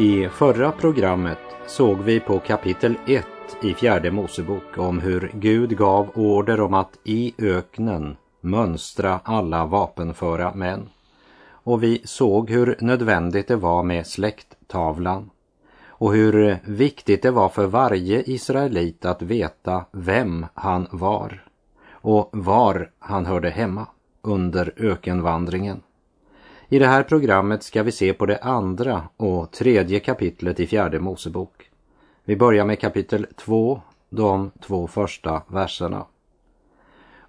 I förra programmet såg vi på kapitel 1 i fjärde Mosebok om hur Gud gav order om att i öknen mönstra alla vapenföra män. Och vi såg hur nödvändigt det var med släkttavlan och hur viktigt det var för varje israelit att veta vem han var och var han hörde hemma under ökenvandringen. I det här programmet ska vi se på det andra och tredje kapitlet i fjärde Mosebok. Vi börjar med kapitel 2, de två första verserna.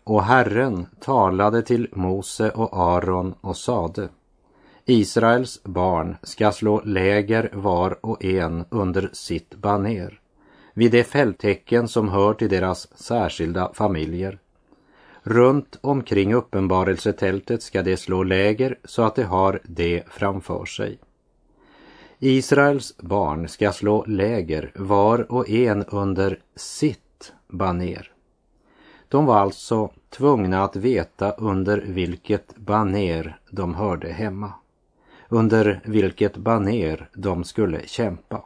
Och Herren talade till Mose och Aron och sade Israels barn ska slå läger var och en under sitt baner vid det fälttecken som hör till deras särskilda familjer. Runt omkring uppenbarelsetältet ska de slå läger så att de har det framför sig. Israels barn ska slå läger var och en under sitt baner. De var alltså tvungna att veta under vilket baner de hörde hemma, under vilket baner de skulle kämpa.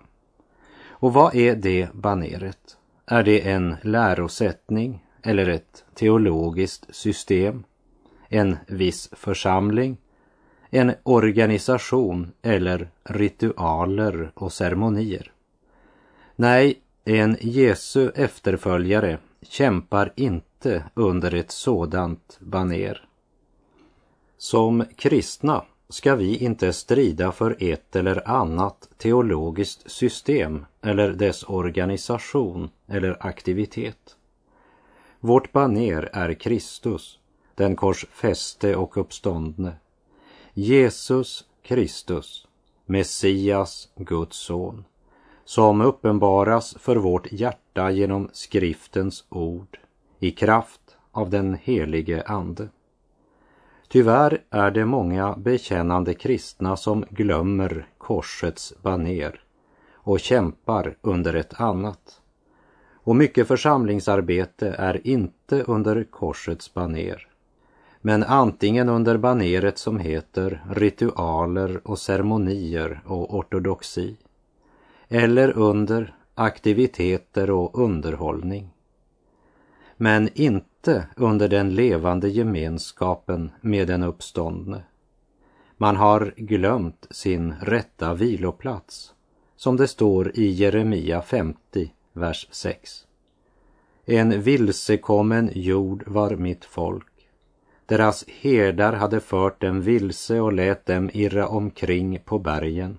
Och vad är det baneret? Är det en lärosättning eller ett teologiskt system? En viss församling? En organisation eller ritualer och ceremonier? Nej, en Jesu efterföljare kämpar inte under ett sådant baner. Som kristna ska vi inte strida för ett eller annat teologiskt system eller dess organisation eller aktivitet. Vårt baner är Kristus, den korsfäste och uppståndne. Jesus Kristus, Messias, Guds son som uppenbaras för vårt hjärta genom skriftens ord i kraft av den helige Ande. Tyvärr är det många bekännande kristna som glömmer korsets baner och kämpar under ett annat. Och mycket församlingsarbete är inte under korsets baner, men antingen under baneret som heter ritualer och ceremonier och ortodoxi eller under aktiviteter och underhållning. Men inte under den levande gemenskapen med den uppståndne. Man har glömt sin rätta viloplats, som det står i Jeremia 50, vers 6. En vilsekommen jord var mitt folk. Deras herdar hade fört dem vilse och lät dem irra omkring på bergen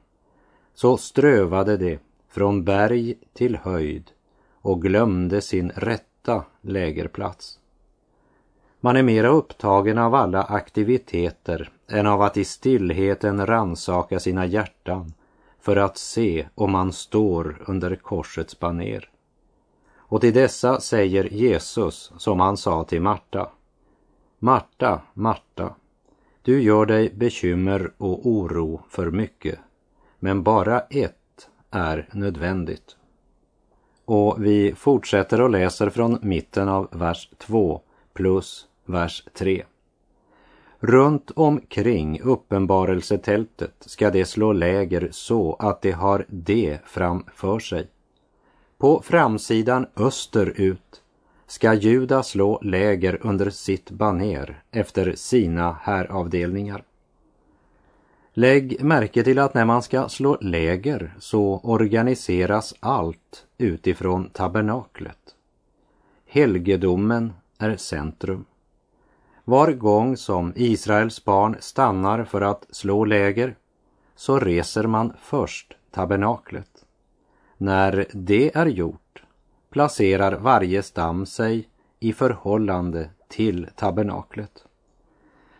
så strövade de från berg till höjd och glömde sin rätta lägerplats. Man är mera upptagen av alla aktiviteter än av att i stillheten ransaka sina hjärtan för att se om man står under korsets baner. Och till dessa säger Jesus som han sa till Marta. Marta, Marta, du gör dig bekymmer och oro för mycket men bara ett är nödvändigt. Och vi fortsätter och läser från mitten av vers 2 plus vers 3. Runt omkring uppenbarelsetältet ska det slå läger så att det har det framför sig. På framsidan österut ska Juda slå läger under sitt baner efter sina häravdelningar. Lägg märke till att när man ska slå läger så organiseras allt utifrån tabernaklet. Helgedomen är centrum. Var gång som Israels barn stannar för att slå läger så reser man först tabernaklet. När det är gjort placerar varje stam sig i förhållande till tabernaklet.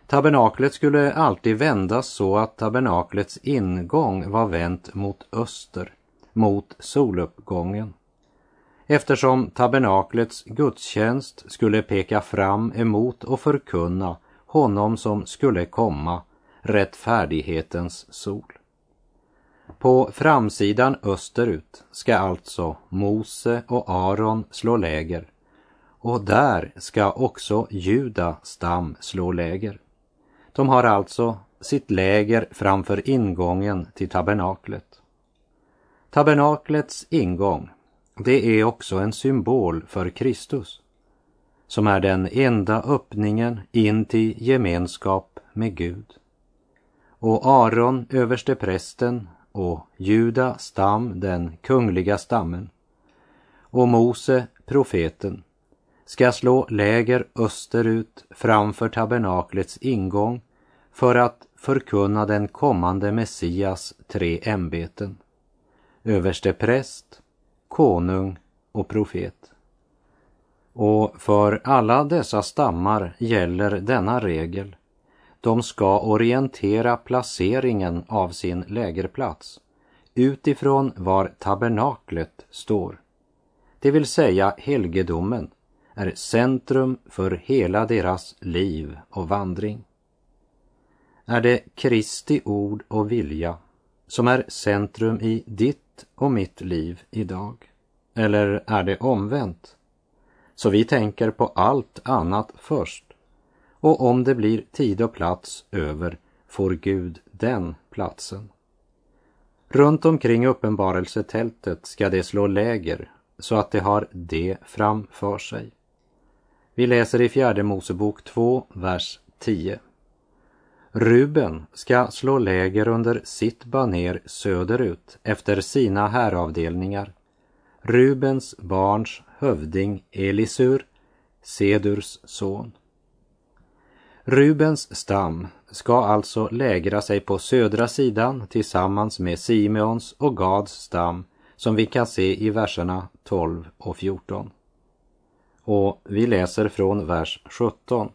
Tabernaklet skulle alltid vändas så att tabernaklets ingång var vänt mot öster, mot soluppgången. Eftersom tabernaklets gudstjänst skulle peka fram emot och förkunna honom som skulle komma, rättfärdighetens sol. På framsidan österut ska alltså Mose och Aron slå läger och där ska också Juda stam slå läger. De har alltså sitt läger framför ingången till tabernaklet. Tabernaklets ingång, det är också en symbol för Kristus, som är den enda öppningen in till gemenskap med Gud. Och Aron, överste prästen, och Juda stam, den kungliga stammen, och Mose, profeten, ska slå läger österut framför tabernaklets ingång för att förkunna den kommande Messias tre ämbeten. Överste präst, konung och profet. Och för alla dessa stammar gäller denna regel. De ska orientera placeringen av sin lägerplats utifrån var tabernaklet står. Det vill säga helgedomen är centrum för hela deras liv och vandring. Är det Kristi ord och vilja som är centrum i ditt och mitt liv idag? Eller är det omvänt? Så vi tänker på allt annat först. Och om det blir tid och plats över får Gud den platsen. Runt omkring uppenbarelsetältet ska det slå läger så att det har det framför sig. Vi läser i fjärde Mosebok 2, vers 10. Ruben ska slå läger under sitt baner söderut efter sina häravdelningar. Rubens barns hövding Elisur, Sedurs son. Rubens stam ska alltså lägra sig på södra sidan tillsammans med Simeons och Gads stam som vi kan se i verserna 12 och 14. Och vi läser från vers 17.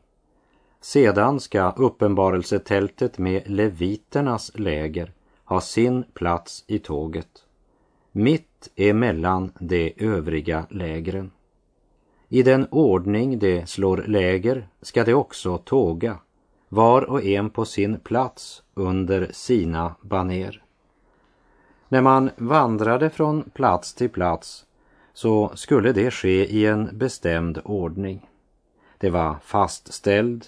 Sedan ska uppenbarelsetältet med leviternas läger ha sin plats i tåget, mitt emellan de övriga lägren. I den ordning de slår läger ska de också tåga, var och en på sin plats under sina baner. När man vandrade från plats till plats så skulle det ske i en bestämd ordning. Det var fastställd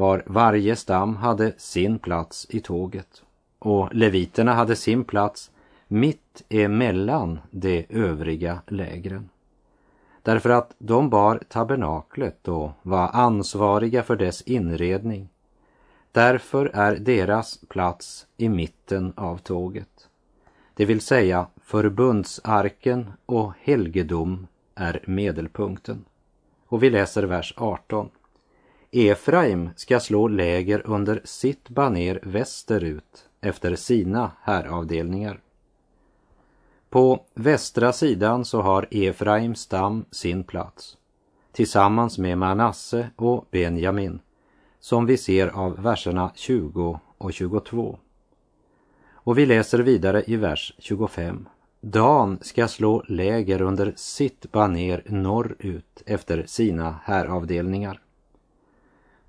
var varje stam hade sin plats i tåget och leviterna hade sin plats mitt emellan de övriga lägren. Därför att de bar tabernaklet och var ansvariga för dess inredning. Därför är deras plats i mitten av tåget. Det vill säga förbundsarken och helgedom är medelpunkten. Och vi läser vers 18. Efraim ska slå läger under sitt baner västerut efter sina häravdelningar. På västra sidan så har Efraims stam sin plats tillsammans med Manasse och Benjamin som vi ser av verserna 20 och 22. Och vi läser vidare i vers 25. Dan ska slå läger under sitt baner norrut efter sina häravdelningar.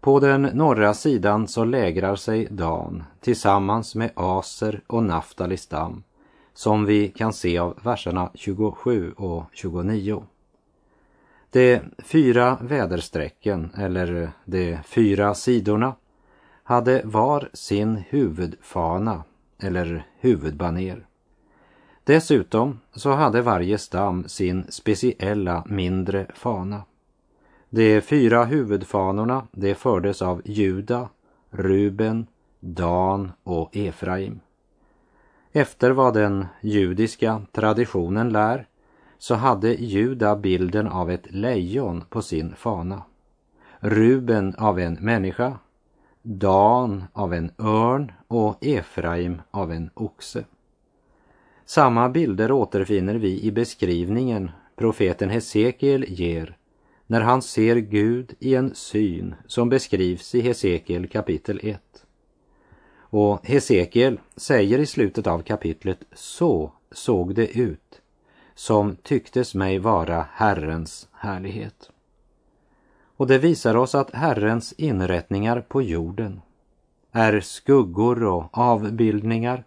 På den norra sidan så lägrar sig Dan tillsammans med Aser och Naftali stam som vi kan se av verserna 27 och 29. De fyra väderstrecken, eller de fyra sidorna, hade var sin huvudfana eller huvudbaner. Dessutom så hade varje stam sin speciella mindre fana. De fyra huvudfanorna det fördes av Juda, Ruben, Dan och Efraim. Efter vad den judiska traditionen lär så hade Juda bilden av ett lejon på sin fana. Ruben av en människa, Dan av en örn och Efraim av en oxe. Samma bilder återfinner vi i beskrivningen profeten Hesekiel ger när han ser Gud i en syn som beskrivs i Hesekiel kapitel 1. Och Hesekiel säger i slutet av kapitlet, så såg det ut som tycktes mig vara Herrens härlighet. Och det visar oss att Herrens inrättningar på jorden är skuggor och avbildningar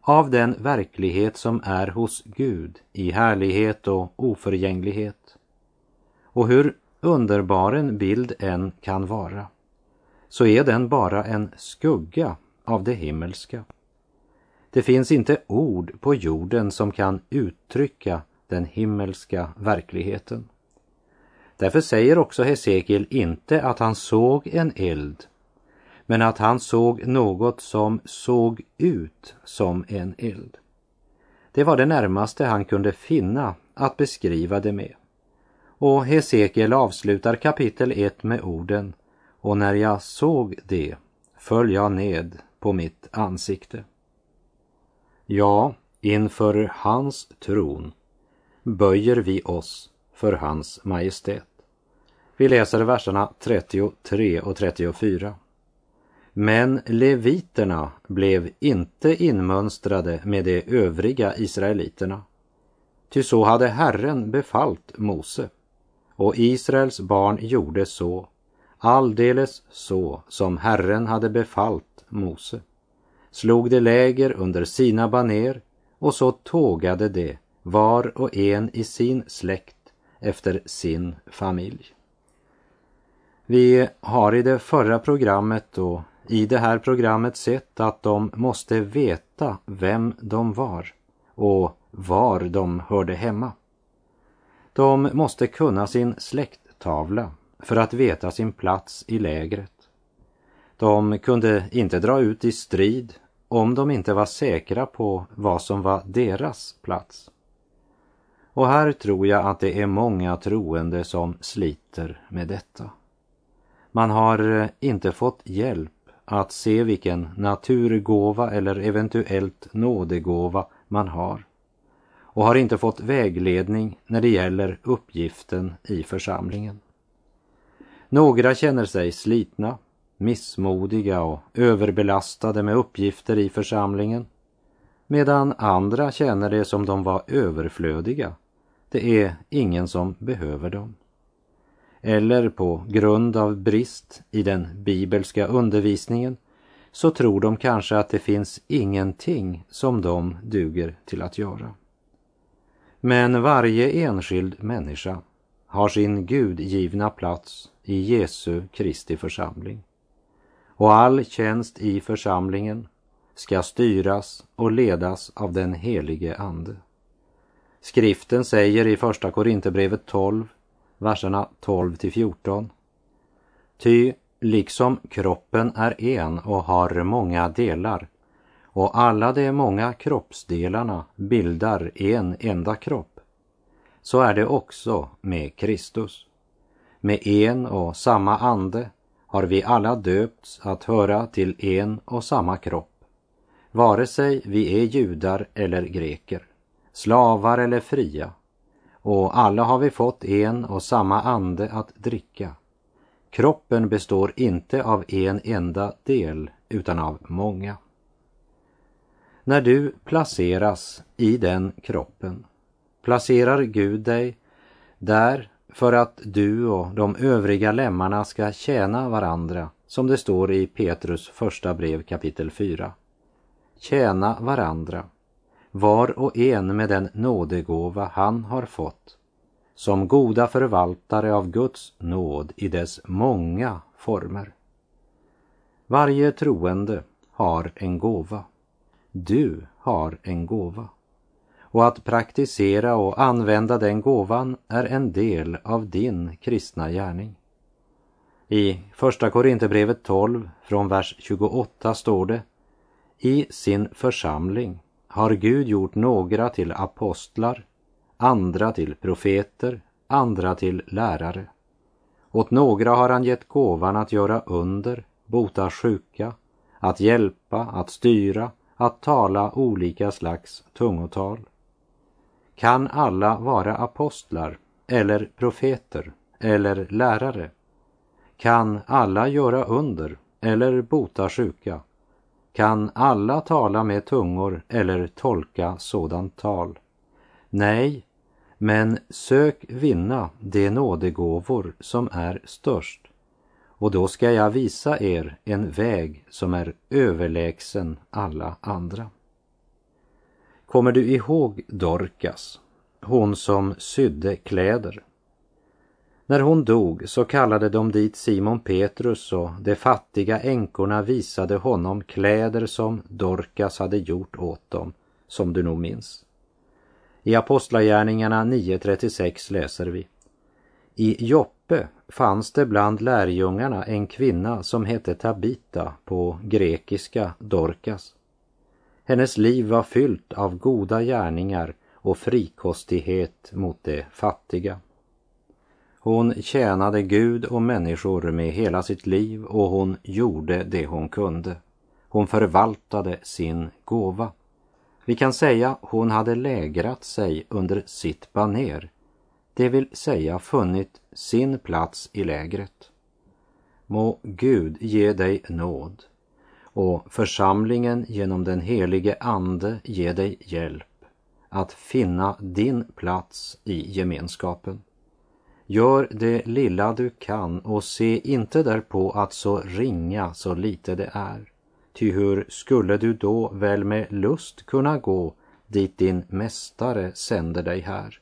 av den verklighet som är hos Gud i härlighet och oförgänglighet. Och hur underbar en bild än kan vara, så är den bara en skugga av det himmelska. Det finns inte ord på jorden som kan uttrycka den himmelska verkligheten. Därför säger också Hesekiel inte att han såg en eld, men att han såg något som såg ut som en eld. Det var det närmaste han kunde finna att beskriva det med. Och Hesekiel avslutar kapitel 1 med orden Och när jag såg det föll jag ned på mitt ansikte. Ja, inför hans tron böjer vi oss för hans majestät. Vi läser verserna 33 och 34. Men leviterna blev inte inmönstrade med de övriga israeliterna. Ty så hade Herren befallt Mose. Och Israels barn gjorde så, alldeles så som Herren hade befallt Mose. Slog de läger under sina baner och så tågade de var och en i sin släkt efter sin familj. Vi har i det förra programmet och i det här programmet sett att de måste veta vem de var och var de hörde hemma. De måste kunna sin släkttavla för att veta sin plats i lägret. De kunde inte dra ut i strid om de inte var säkra på vad som var deras plats. Och här tror jag att det är många troende som sliter med detta. Man har eh, inte fått hjälp att se vilken naturgåva eller eventuellt nådegåva man har och har inte fått vägledning när det gäller uppgiften i församlingen. Några känner sig slitna, missmodiga och överbelastade med uppgifter i församlingen medan andra känner det som de var överflödiga. Det är ingen som behöver dem. Eller på grund av brist i den bibelska undervisningen så tror de kanske att det finns ingenting som de duger till att göra. Men varje enskild människa har sin gudgivna plats i Jesu Kristi församling. Och all tjänst i församlingen ska styras och ledas av den helige Ande. Skriften säger i Första Korinthierbrevet 12, verserna 12 till 14. Ty liksom kroppen är en och har många delar och alla de många kroppsdelarna bildar en enda kropp, så är det också med Kristus. Med en och samma ande har vi alla döpts att höra till en och samma kropp, vare sig vi är judar eller greker, slavar eller fria, och alla har vi fått en och samma ande att dricka. Kroppen består inte av en enda del utan av många. När du placeras i den kroppen placerar Gud dig där för att du och de övriga lemmarna ska tjäna varandra, som det står i Petrus första brev kapitel 4. Tjäna varandra, var och en med den nådegåva han har fått, som goda förvaltare av Guds nåd i dess många former. Varje troende har en gåva. Du har en gåva. Och att praktisera och använda den gåvan är en del av din kristna gärning. I Första Korinthierbrevet 12 från vers 28 står det I sin församling har Gud gjort några till apostlar, andra till profeter, andra till lärare. Åt några har han gett gåvan att göra under, bota sjuka, att hjälpa, att styra, att tala olika slags tungotal. Kan alla vara apostlar eller profeter eller lärare? Kan alla göra under eller bota sjuka? Kan alla tala med tungor eller tolka sådant tal? Nej, men sök vinna de nådegåvor som är störst. Och då ska jag visa er en väg som är överlägsen alla andra. Kommer du ihåg Dorcas, hon som sydde kläder? När hon dog så kallade de dit Simon Petrus och de fattiga änkorna visade honom kläder som Dorcas hade gjort åt dem, som du nog minns. I Apostlagärningarna 9.36 läser vi. I Joppe fanns det bland lärjungarna en kvinna som hette Tabita på grekiska Dorcas. Hennes liv var fyllt av goda gärningar och frikostighet mot de fattiga. Hon tjänade Gud och människor med hela sitt liv och hon gjorde det hon kunde. Hon förvaltade sin gåva. Vi kan säga hon hade lägrat sig under sitt baner, det vill säga funnit sin plats i lägret. Må Gud ge dig nåd och församlingen genom den helige Ande ge dig hjälp att finna din plats i gemenskapen. Gör det lilla du kan och se inte därpå att så ringa så lite det är. Ty hur skulle du då väl med lust kunna gå dit din mästare sänder dig här?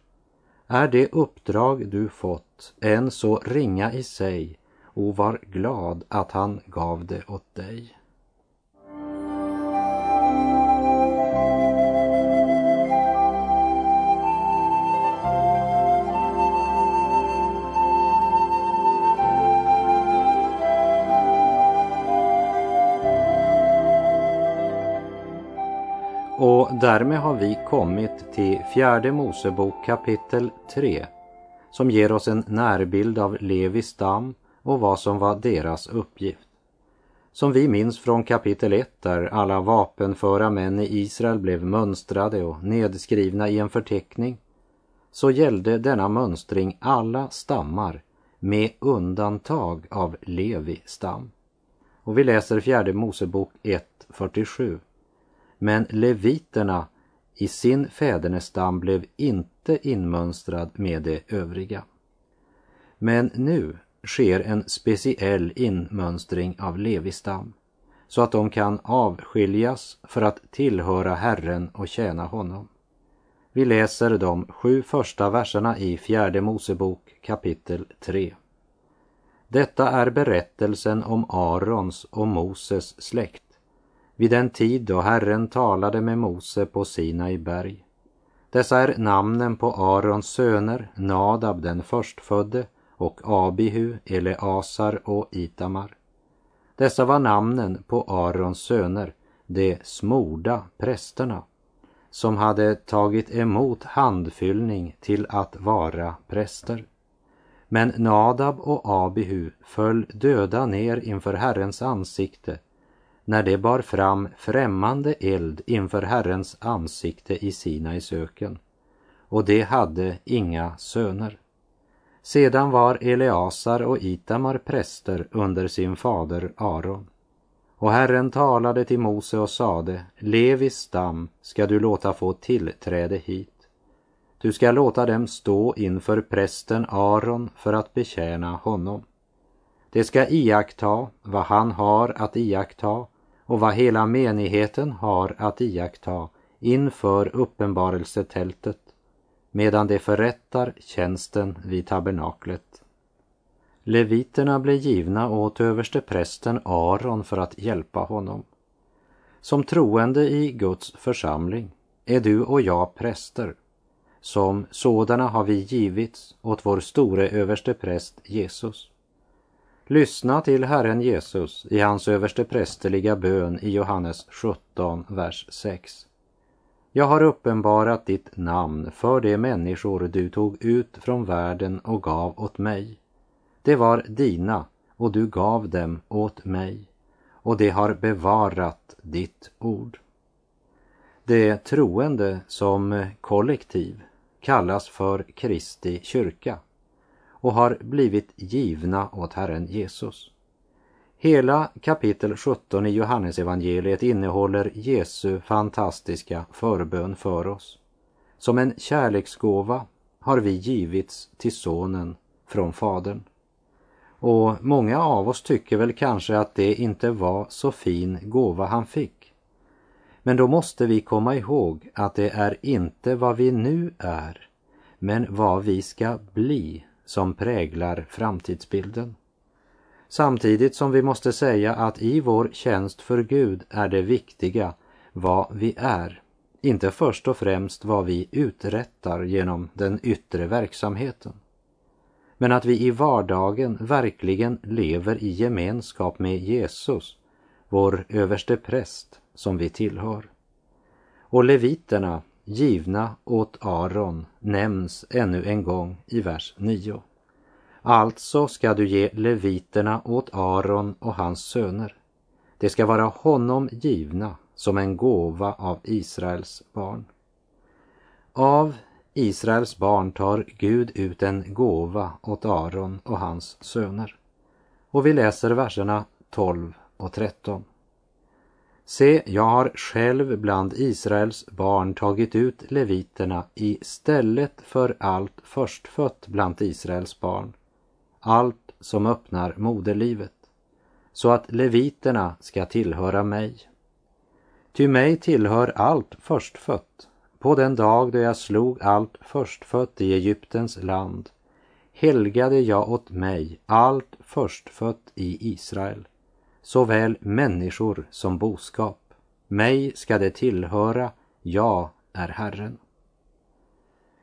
Är det uppdrag du fått än så ringa i sig och var glad att han gav det åt dig. Och därmed har vi kommit till fjärde Mosebok kapitel 3 som ger oss en närbild av Levis stam och vad som var deras uppgift. Som vi minns från kapitel 1 där alla vapenföra män i Israel blev mönstrade och nedskrivna i en förteckning så gällde denna mönstring alla stammar med undantag av Levi stam. Och vi läser fjärde Mosebok 1.47. Men leviterna i sin fädernestam blev inte inmönstrad med de övriga. Men nu sker en speciell inmönstring av Levistam så att de kan avskiljas för att tillhöra Herren och tjäna honom. Vi läser de sju första verserna i fjärde Mosebok kapitel 3. Detta är berättelsen om Arons och Moses släkt vid den tid då Herren talade med Mose på Sinai berg. Dessa är namnen på Arons söner, Nadab den förstfödde och Abihu, Eleasar och Itamar. Dessa var namnen på Arons söner, de smorda prästerna, som hade tagit emot handfyllning till att vara präster. Men Nadab och Abihu föll döda ner inför Herrens ansikte när de bar fram främmande eld inför Herrens ansikte i Sinais öken. Och de hade inga söner. Sedan var Eleasar och Itamar präster under sin fader Aron. Och Herren talade till Mose och sade, Levis stam ska du låta få tillträde hit. Du ska låta dem stå inför prästen Aron för att betjäna honom. De ska iaktta vad han har att iaktta och vad hela menigheten har att iaktta inför uppenbarelsetältet medan de förrättar tjänsten vid tabernaklet. Leviterna blev givna åt överste prästen Aron för att hjälpa honom. Som troende i Guds församling är du och jag präster. Som sådana har vi givits åt vår store överste präst Jesus. Lyssna till Herren Jesus i hans översteprästerliga bön i Johannes 17, vers 6. Jag har uppenbarat ditt namn för de människor du tog ut från världen och gav åt mig. Det var dina och du gav dem åt mig och de har bevarat ditt ord. Det troende som kollektiv kallas för Kristi kyrka och har blivit givna åt Herren Jesus. Hela kapitel 17 i Johannesevangeliet innehåller Jesu fantastiska förbön för oss. Som en kärleksgåva har vi givits till Sonen från Fadern. Och många av oss tycker väl kanske att det inte var så fin gåva han fick. Men då måste vi komma ihåg att det är inte vad vi nu är, men vad vi ska bli som präglar framtidsbilden. Samtidigt som vi måste säga att i vår tjänst för Gud är det viktiga vad vi är, inte först och främst vad vi uträttar genom den yttre verksamheten. Men att vi i vardagen verkligen lever i gemenskap med Jesus, vår överste präst som vi tillhör. Och leviterna, givna åt Aron, nämns ännu en gång i vers 9. Alltså ska du ge leviterna åt Aron och hans söner. Det ska vara honom givna som en gåva av Israels barn. Av Israels barn tar Gud ut en gåva åt Aron och hans söner. Och vi läser verserna 12 och 13. Se, jag har själv bland Israels barn tagit ut leviterna i stället för allt förstfött bland Israels barn, allt som öppnar moderlivet, så att leviterna ska tillhöra mig. Ty mig tillhör allt förstfött. På den dag då jag slog allt förstfött i Egyptens land helgade jag åt mig allt förstfött i Israel såväl människor som boskap. Mig ska det tillhöra, jag är Herren.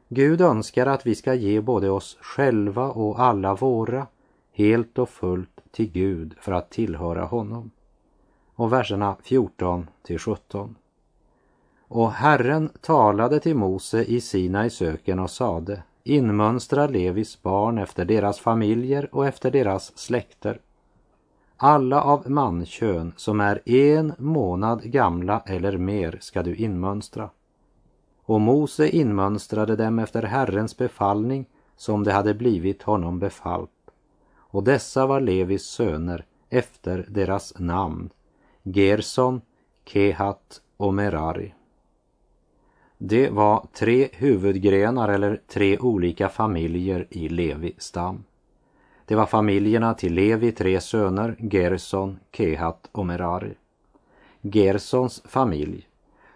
Gud önskar att vi ska ge både oss själva och alla våra helt och fullt till Gud för att tillhöra honom. Och verserna 14 till 17. Och Herren talade till Mose i Sinai söken och sade inmönstra Levis barn efter deras familjer och efter deras släkter alla av mankön som är en månad gamla eller mer ska du inmönstra. Och Mose inmönstrade dem efter Herrens befallning som det hade blivit honom befallt. Och dessa var Levis söner efter deras namn, Gerson, Kehat och Merari. Det var tre huvudgrenar eller tre olika familjer i Levi stam. Det var familjerna till Levi tre söner, Gerson, Kehat och Merari. Gersons familj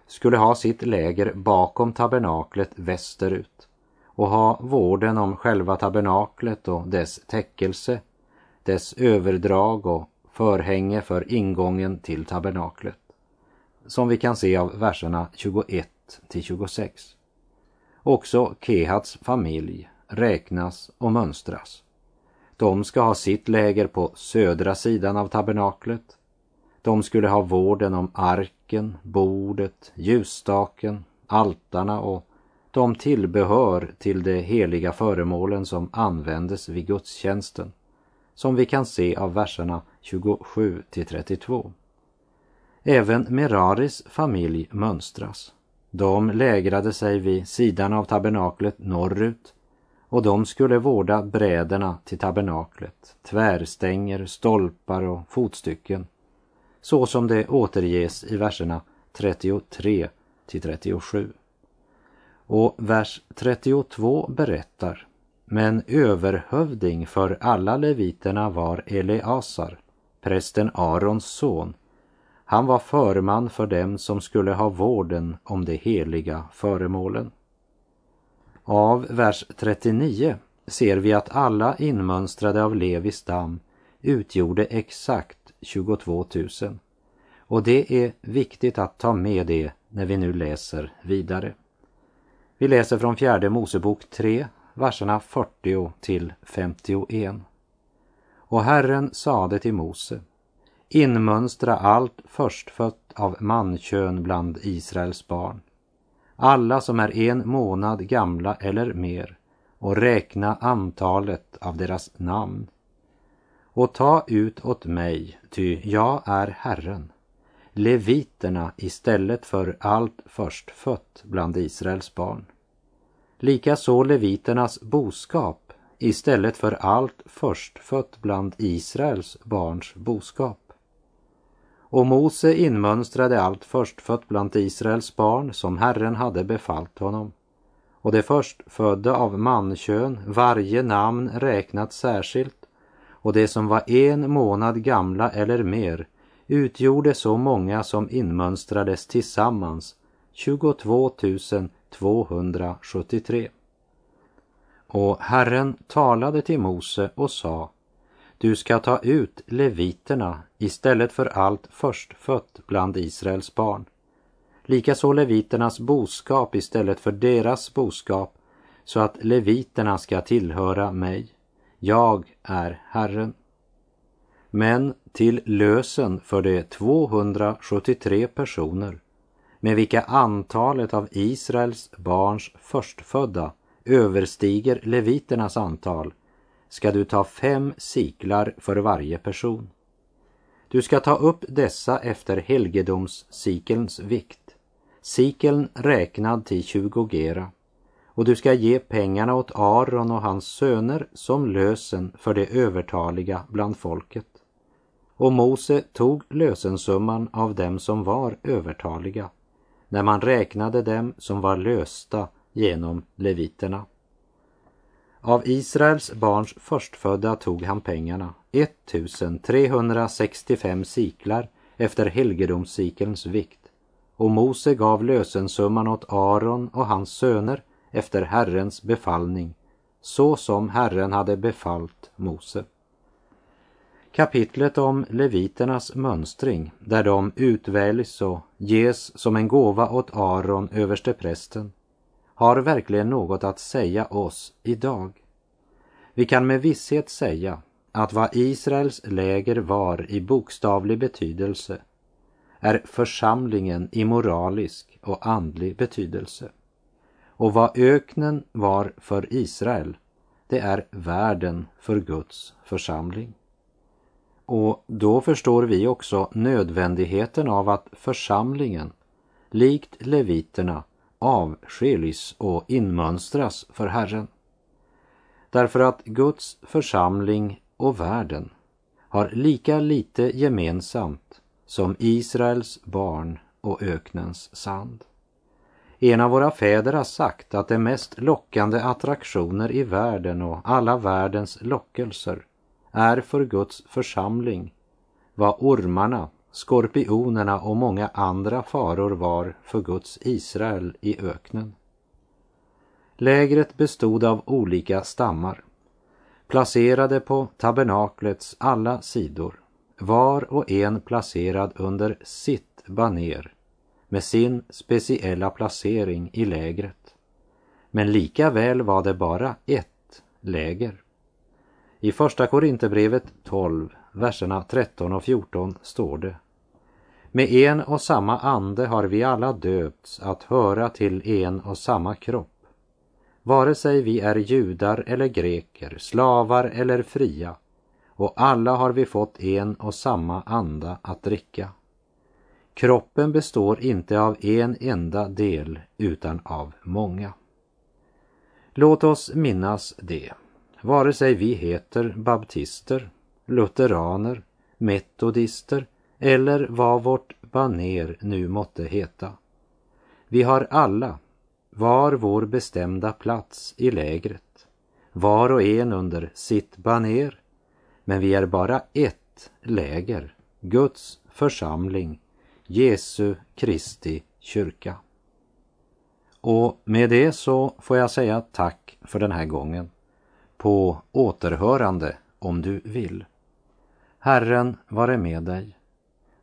skulle ha sitt läger bakom tabernaklet västerut och ha vården om själva tabernaklet och dess täckelse, dess överdrag och förhänge för ingången till tabernaklet. Som vi kan se av verserna 21 till 26. Också Kehats familj räknas och mönstras. De ska ha sitt läger på södra sidan av tabernaklet. De skulle ha vården om arken, bordet, ljusstaken, altarna och de tillbehör till de heliga föremålen som användes vid gudstjänsten, som vi kan se av verserna 27 till 32. Även Meraris familj mönstras. De lägrade sig vid sidan av tabernaklet norrut och de skulle vårda bräderna till tabernaklet, tvärstänger, stolpar och fotstycken, så som det återges i verserna 33 till 37. Och vers 32 berättar, men överhövding för alla leviterna var Eleasar, prästen Arons son. Han var förman för dem som skulle ha vården om de heliga föremålen. Av vers 39 ser vi att alla inmönstrade av Levis stam utgjorde exakt 22 000. Och det är viktigt att ta med det när vi nu läser vidare. Vi läser från fjärde Mosebok 3, verserna 40 till 51. Och Herren sade till Mose, inmönstra allt förstfött av mankön bland Israels barn alla som är en månad gamla eller mer och räkna antalet av deras namn. Och ta ut åt mig, ty jag är Herren, leviterna istället för allt förstfött bland Israels barn. Likaså leviternas boskap istället för allt förstfött bland Israels barns boskap. Och Mose inmönstrade allt förstfött bland Israels barn som Herren hade befallt honom. Och det förstfödda av mankön, varje namn räknat särskilt, och det som var en månad gamla eller mer utgjorde så många som inmönstrades tillsammans 22 273. Och Herren talade till Mose och sa du ska ta ut leviterna istället för allt förstfött bland Israels barn. Likaså leviternas boskap istället för deras boskap, så att leviterna ska tillhöra mig. Jag är Herren. Men till lösen för de 273 personer med vilka antalet av Israels barns förstfödda överstiger leviternas antal ska du ta fem siklar för varje person. Du ska ta upp dessa efter helgedomssikelns vikt, sikeln räknad till 20 gera, och du ska ge pengarna åt Aron och hans söner som lösen för det övertaliga bland folket. Och Mose tog lösensumman av dem som var övertaliga, när man räknade dem som var lösta genom leviterna. Av Israels barns förstfödda tog han pengarna, 1365 siklar efter helgedomssikelns vikt. Och Mose gav lösensumman åt Aron och hans söner efter Herrens befallning, så som Herren hade befallt Mose. Kapitlet om leviternas mönstring, där de utväljs och ges som en gåva åt Aron, översteprästen, har verkligen något att säga oss idag. Vi kan med visshet säga att vad Israels läger var i bokstavlig betydelse är församlingen i moralisk och andlig betydelse. Och vad öknen var för Israel, det är världen för Guds församling. Och då förstår vi också nödvändigheten av att församlingen, likt leviterna, avskiljs och inmönstras för Herren. Därför att Guds församling och världen har lika lite gemensamt som Israels barn och öknens sand. En av våra fäder har sagt att de mest lockande attraktioner i världen och alla världens lockelser är för Guds församling vad ormarna, skorpionerna och många andra faror var för Guds Israel i öknen. Lägret bestod av olika stammar, placerade på tabernaklets alla sidor, var och en placerad under sitt baner med sin speciella placering i lägret. Men lika väl var det bara ett läger. I Första Korinthierbrevet 12, verserna 13 och 14 står det med en och samma ande har vi alla döpts att höra till en och samma kropp. Vare sig vi är judar eller greker, slavar eller fria, och alla har vi fått en och samma anda att dricka. Kroppen består inte av en enda del utan av många. Låt oss minnas det vare sig vi heter baptister, lutheraner, metodister eller vad vårt baner nu måtte heta. Vi har alla var vår bestämda plats i lägret, var och en under sitt baner, men vi är bara ett läger, Guds församling, Jesu Kristi kyrka. Och med det så får jag säga tack för den här gången på återhörande om du vill. Herren vare med dig.